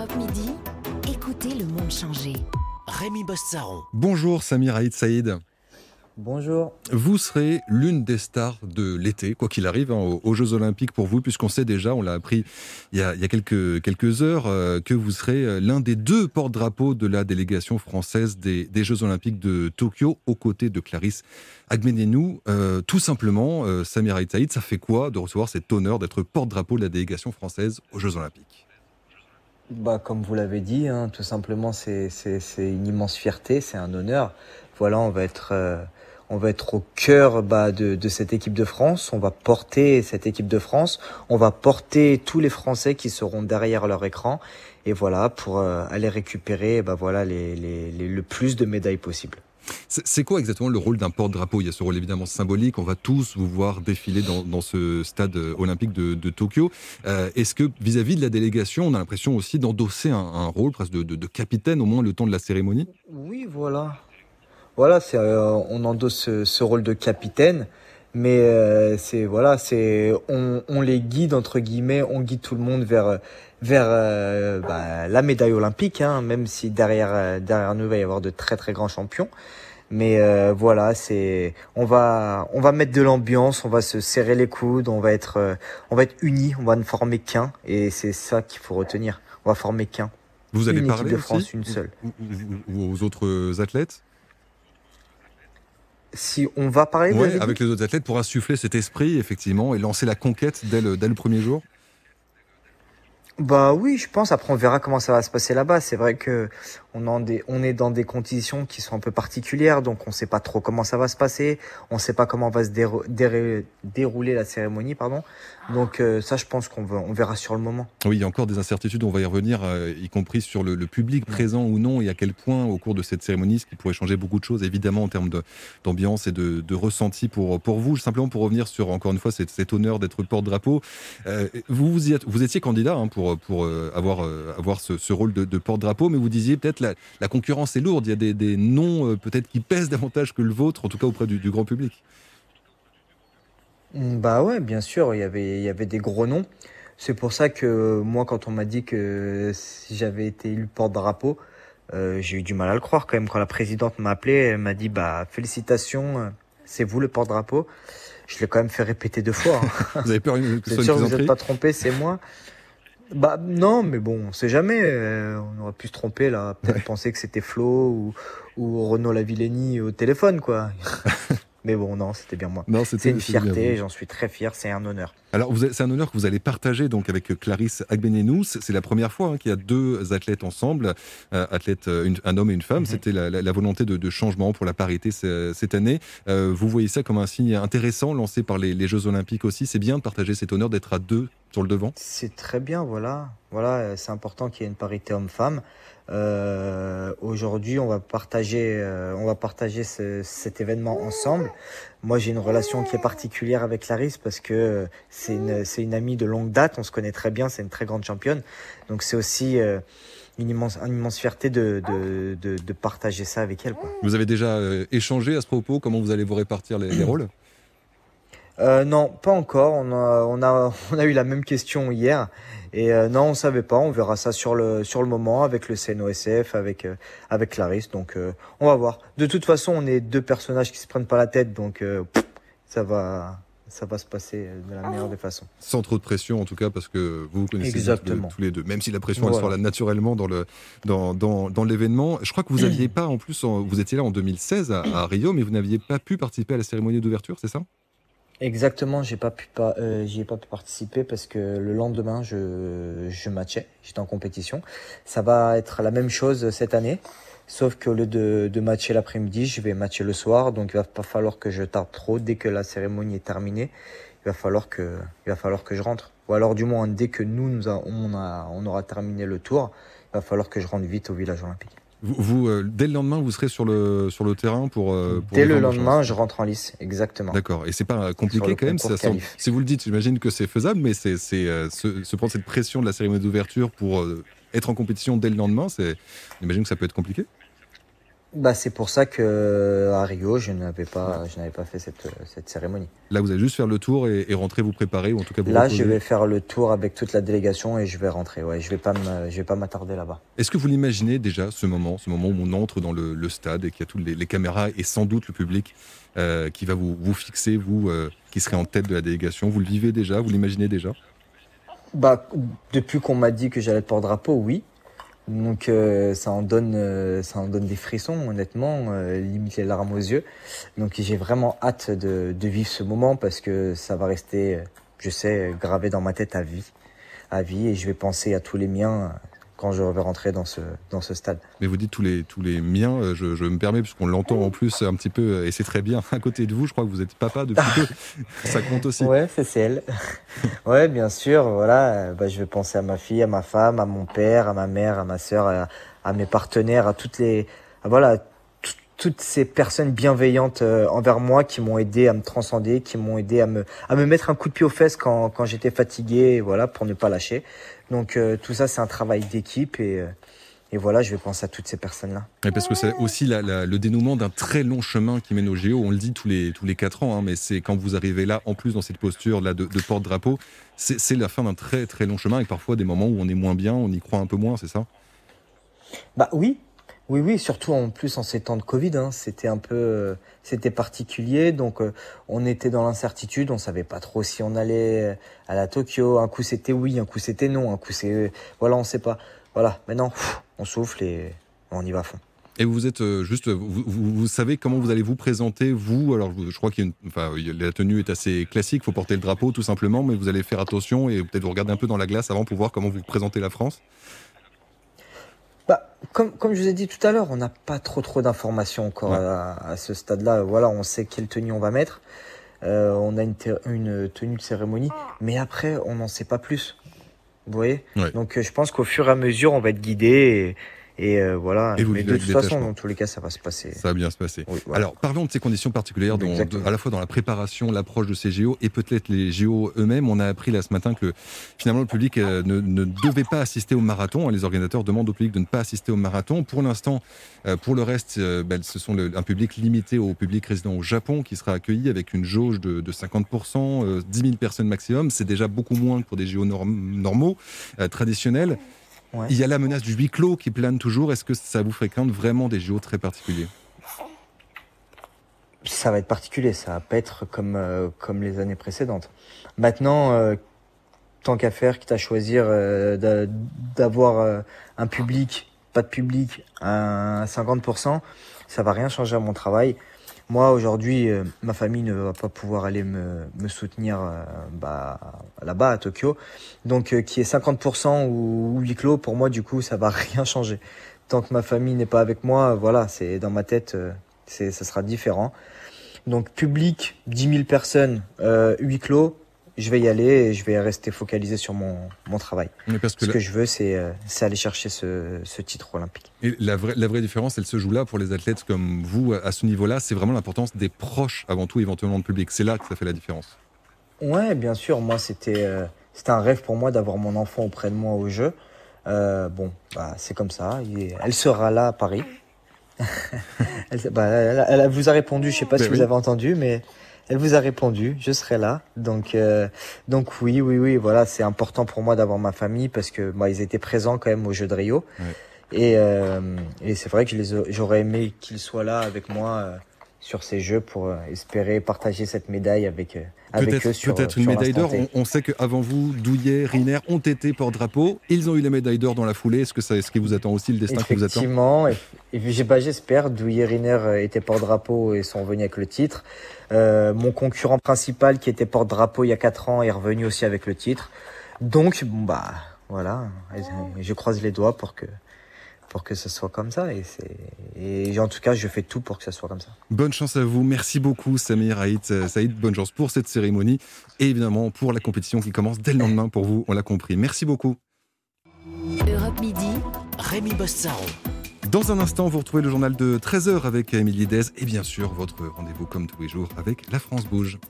Europe Midi, écoutez le monde changer. Rémi Bossaron. Bonjour Samir Haït Saïd. Bonjour. Vous serez l'une des stars de l'été, quoi qu'il arrive, hein, aux, aux Jeux Olympiques pour vous, puisqu'on sait déjà, on l'a appris il y a, il y a quelques, quelques heures, euh, que vous serez euh, l'un des deux porte-drapeaux de la délégation française des, des Jeux Olympiques de Tokyo, aux côtés de Clarisse Agbenienou. Euh, tout simplement, euh, Samir Saïd, ça fait quoi de recevoir cet honneur d'être porte-drapeau de la délégation française aux Jeux Olympiques? Bah, comme vous l'avez dit, hein, tout simplement, c'est une immense fierté, c'est un honneur. Voilà, on va être, euh, on va être au cœur bah, de, de cette équipe de France. On va porter cette équipe de France. On va porter tous les Français qui seront derrière leur écran. Et voilà, pour euh, aller récupérer bah, voilà, les, les, les- le plus de médailles possible. C'est quoi exactement le rôle d'un porte-drapeau? Il y a ce rôle évidemment symbolique, on va tous vous voir défiler dans, ce stade euh, olympique de, Tokyo. Euh, Est-ce que vis-à-vis de la délégation, on a l'impression aussi d'endosser un, rôle presque de, capitaine au moins le temps de la cérémonie? Oui, voilà. Voilà, euh, on endosse ce rôle de capitaine, mais euh, c'est voilà, c'est on, on les guide entre guillemets, on guide tout le monde vers vers euh, bah, la médaille olympique, hein, même si derrière euh, derrière nous il va y avoir de très très grands champions. Mais euh, voilà, c'est on va on va mettre de l'ambiance, on va se serrer les coudes, on va être euh, on va être unis, on va ne former qu'un, et c'est ça qu'il faut retenir. On va former qu'un. Vous allez Une parler de aussi France, une seule. aux autres athlètes? Si on va parler, Ouais, avec les autres athlètes pour insuffler cet esprit effectivement et lancer la conquête dès le, dès le premier jour? Bah oui, je pense. Après, on verra comment ça va se passer là-bas. C'est vrai que on, en des, on est dans des conditions qui sont un peu particulières, donc on sait pas trop comment ça va se passer. On sait pas comment va se dérouler la cérémonie, pardon. Donc euh, ça, je pense qu'on va- on verra sur le moment. Oui, il y a encore des incertitudes, on va y revenir, euh, y compris sur le, le public présent ou non, et à quel point, au cours de cette cérémonie, ce qui pourrait changer beaucoup de choses, évidemment, en termes d'ambiance et de, de ressenti pour, pour vous. Simplement pour revenir sur, encore une fois, cet, cet honneur d'être porte-drapeau. Euh, vous, vous, y êtes- vous étiez candidat hein, pour, pour euh, avoir, euh, avoir ce, ce rôle de, de porte-drapeau, mais vous disiez peut-être la, la concurrence est lourde, il y a des, des noms euh, peut-être qui pèsent davantage que le vôtre, en tout cas auprès du, du grand public. Mm, Bah ouais, bien sûr, il y avait, il y avait des gros noms. C'est pour ça que moi, quand on m'a dit que si j'avais été élu porte-drapeau, euh, j'ai eu du mal à le croire quand même. Quand la présidente m'a appelé, elle m'a dit bah félicitations, c'est vous le porte-drapeau. Je l'ai quand même fait répéter deux fois. hein. Vous avez peur que ce soit sûr une vous n'êtes pas trompé, c'est moi Bah non, mais bon, on sait jamais. euh, on aurait pu se tromper là, peut-être penser que c'était Flo ou, ou Renaud Lavillenie au téléphone, quoi. mais bon, non, c'était bien moi. C'est une fierté, j'en suis très fier, c'est un honneur. Alors, c'est un honneur que vous allez partager donc avec Clarisse Agbenienou. C'est la première fois hein, qu'il y a deux athlètes ensemble, euh, athlètes, euh, une- un homme et une femme. Mhm. C'était la, la- la volonté de, de changement pour la parité ce- cette année. Euh, vous voyez ça comme un signe intéressant lancé par les, les Jeux Olympiques aussi. C'est bien de partager cet honneur d'être à deux sur le devant. C'est très bien, voilà. Voilà, euh, c'est important qu'il y ait une parité homme-femme. Euh, Aujourd'hui, on va partager, euh, on va partager ce- cet événement ensemble. Moi, j'ai une relation qui est particulière avec Clarisse parce que c'est une, c'est une amie de longue date. On se connaît très bien. C'est une très grande championne. Donc, c'est aussi euh, une immense, une immense fierté de, de, de, de partager ça avec elle. Quoi. Vous avez déjà échangé à ce propos? Comment vous allez vous répartir les, les rôles? Euh, non, pas encore. On a, on a, on a eu la même question hier. Et euh, non, on savait pas. On verra ça sur le, sur le moment avec le CNOSF, avec, euh, avec Clarisse. Donc, on va voir. De toute façon, on est deux personnages qui se prennent pas la tête. Donc, ça va, ça va se passer de la meilleure des façons. Sans trop de pression en tout cas parce que vous vous connaissez tous les- Exactement. tous les deux. Même si la pression elle Voilà. sera là naturellement dans le dans, dans, dans l'événement. Je crois que vous aviez pas en plus en- vous étiez là en 2016 à, à Rio mais vous n'aviez pas pu participer à la cérémonie d'ouverture, c'est ça? Exactement, j'ai pas pu pas, euh, j'y ai pas pu participer parce que le lendemain je je matchais, j'étais en compétition. Ça va être la même chose cette année, sauf qu'au lieu de de matcher l'après-midi, je vais matcher le soir, donc il va pas falloir que je tarde trop dès que la cérémonie est terminée. Il va falloir que il va falloir que je rentre, ou alors du moins dès que nous nous on aura terminé le tour, il va falloir que je rentre vite au village olympique. Vous, vous, euh, dès le lendemain vous serez sur le sur le terrain pour, euh, pour Dès le lendemain, je rentre en lice, exactement. D'accord. Et c'est pas compliqué quand même. ça si vous le dites, j'imagine que c'est faisable, mais c'est c'est, euh, se, se prendre cette pression de la cérémonie d'ouverture pour euh, être en compétition dès le lendemain, c'est. J'imagine que ça peut être compliqué. Bah, c'est pour ça que à Rio, je n'avais pas, je n'avais pas fait cette, cette cérémonie. Là, vous allez juste faire le tour et, et rentrer vous préparer, ou en tout cas vous Là, reposer. je vais faire le tour avec toute la délégation et je vais rentrer. Ouais, je vais pas me, je vais pas m'attarder là-bas. Est-ce que vous l'imaginez déjà, ce moment, ce moment où on entre dans le, le stade et qu'il y a toutes les, les caméras et sans doute le public euh, qui va vous, vous fixer, vous euh, qui serez en tête de la délégation? Vous le vivez déjà? Vous l'imaginez déjà? Bah, depuis qu'on m'a dit que j'allais être porte-drapeau, oui. Donc euh, ça en donne, euh, ça en donne des frissons, honnêtement, euh, limite les larmes aux yeux. Donc j'ai vraiment hâte de, de vivre ce moment parce que ça va rester, je sais, gravé dans ma tête à vie, à vie, et je vais penser à tous les miens quand je vais rentrer dans ce, dans ce stade. Mais vous dites tous les, tous les miens, euh, je, je me permets, puisqu'on l'entend en plus un petit peu, euh, et c'est très bien, à côté de vous, je crois que vous êtes papa depuis peu. Ça compte aussi. Ouais, c'est celle. ouais, bien sûr. Voilà, euh, bah, je vais penser à ma fille, à ma femme, à mon père, à ma mère, à ma sœur, à, à mes partenaires, à toutes les, à, voilà, toutes ces personnes bienveillantes euh, envers moi qui m'ont aidé à me transcender, qui m'ont aidé à me, à me mettre un coup de pied aux fesses quand, quand j'étais fatigué, et voilà, pour ne pas lâcher. Donc euh, tout ça, c'est un travail d'équipe et, euh, et voilà, je vais penser à toutes ces personnes-là. Et parce que c'est aussi la- la- le dénouement d'un très long chemin qui mène au JO. On le dit tous les, tous les quatre ans, hein, mais c'est quand vous arrivez là, en plus dans cette posture là de, de porte-drapeau, c'est c'est la fin d'un très très long chemin avec parfois des moments où on est moins bien, on y croit un peu moins, c'est ça? Bah oui, oui, oui, surtout en plus en ces temps de Covid, hein, c'était un peu, euh, c'était particulier, donc euh, on était dans l'incertitude, on savait pas trop si on allait à la Tokyo, un coup c'était oui, un coup c'était non, un coup c'est, voilà, on sait pas, voilà, maintenant on souffle et on y va à fond. Et vous êtes euh, juste, vous, savez comment vous allez vous présenter, vous? Alors, je crois a- la tenue est assez classique, faut porter le drapeau tout simplement, mais vous allez faire attention et peut-être vous regarder un peu dans la glace avant pour voir comment vous présentez la France. Bah, comme, comme je vous ai dit tout à l'heure, on n'a pas trop trop d'informations encore Ouais. à, à ce stade-là. Voilà, on sait quelle tenue on va mettre. Euh, on a une, te- une tenue de cérémonie, mais après, on n'en sait pas plus. Vous voyez? Ouais. Donc, euh, je pense qu'au fur et à mesure, on va être guidé et, et, euh, voilà. Et vous mais de toute façon, dans tous les cas, ça va se passer. Ça va bien se passer. Oui, voilà. Alors, parlons de ces conditions particulières, dont- à la fois dans la préparation, l'approche de ces JO et peut-être les JO eux-mêmes. On a appris là ce matin que finalement le public euh, ne, ne devait pas assister au marathon. Les organisateurs demandent au public de ne pas assister au marathon. Pour l'instant, euh, pour le reste, ben, ce sont le- un public limité au public résident au Japon qui sera accueilli avec une jauge de, de 50%, euh, 10 000 personnes maximum. C'est déjà beaucoup moins que pour des JO norm- normaux, traditionnels. Ouais. Il y a la menace du huis clos qui plane toujours. Est-ce que ça vous fréquente vraiment des JO très particuliers? Ça va être particulier, ça va pas être comme, euh, comme les années précédentes. Maintenant, euh, tant qu'à faire, quitte à choisir euh, d'a- d'avoir euh, un public, pas de public, à 50%, ça va rien changer à mon travail. Moi, aujourd'hui, euh, ma famille ne va pas pouvoir aller me, soutenir euh, bah, là-bas à Tokyo. Donc, euh, qui est 50% ou, ou huis clos, pour moi, du coup, ça va rien changer. Tant que ma famille n'est pas avec moi, voilà, c'est dans ma tête, c'est, ça sera différent. Donc public, 10 000 personnes, huis clos, je vais y aller et je vais rester focalisé sur mon, mon travail. Mais parce que Ce la- que je veux, c'est, euh, c'est aller chercher ce, ce titre olympique. Et la vraie, la vraie différence, elle se joue là pour les athlètes comme vous, à ce niveau-là. C'est vraiment l'importance des proches avant tout, éventuellement le public. C'est là que ça fait la différence. Ouais, bien sûr, moi c'était, euh, c'était un rêve pour moi d'avoir mon enfant auprès de moi au jeu. Euh, bon, bah, c'est comme ça. Est- Elle sera là à Paris. elle, bah, elle- elle vous a répondu, je sais pas Ben si oui. vous avez entendu, mais elle vous a répondu, je serai là. Donc, euh, donc oui, oui, oui, voilà, c'est important pour moi d'avoir ma famille parce que bah, ils étaient présents quand même au jeu de Rio. Et, euh, et c'est vrai que j'aurais aimé qu'ils soient là avec moi euh, sur ces jeux pour espérer partager cette médaille avec, avec eux Peut-être sur, peut-être une sur médaille d'or. On, on sait qu'avant vous, Douillet, Riner ont été porte-drapeau. Ils ont eu la médaille d'or dans la foulée. Est-ce que ça, est-ce qui vous attend aussi le destin qui vous attend? Effectivement, et, j'ai- bah, j'espère. Douillet Riner euh, était porte-drapeau et sont revenus avec le titre. Euh, mon concurrent principal qui était porte-drapeau il y a 4 ans est revenu aussi avec le titre. Donc, bon, bah voilà, je croise les doigts pour que pour que ce soit comme ça et c'est et en tout cas je fais tout pour que ce soit comme ça. Bonne chance à vous. Merci beaucoup, Samir Haït. Euh, Saïd, bonne chance pour cette cérémonie et évidemment pour la compétition qui commence dès le lendemain pour vous. On l'a compris. Merci beaucoup. Europe Midi. Rémi Bossaron. Dans un instant, vous retrouvez le journal de 13h avec Émilie Dez et bien sûr votre rendez-vous comme tous les jours avec La France Bouge.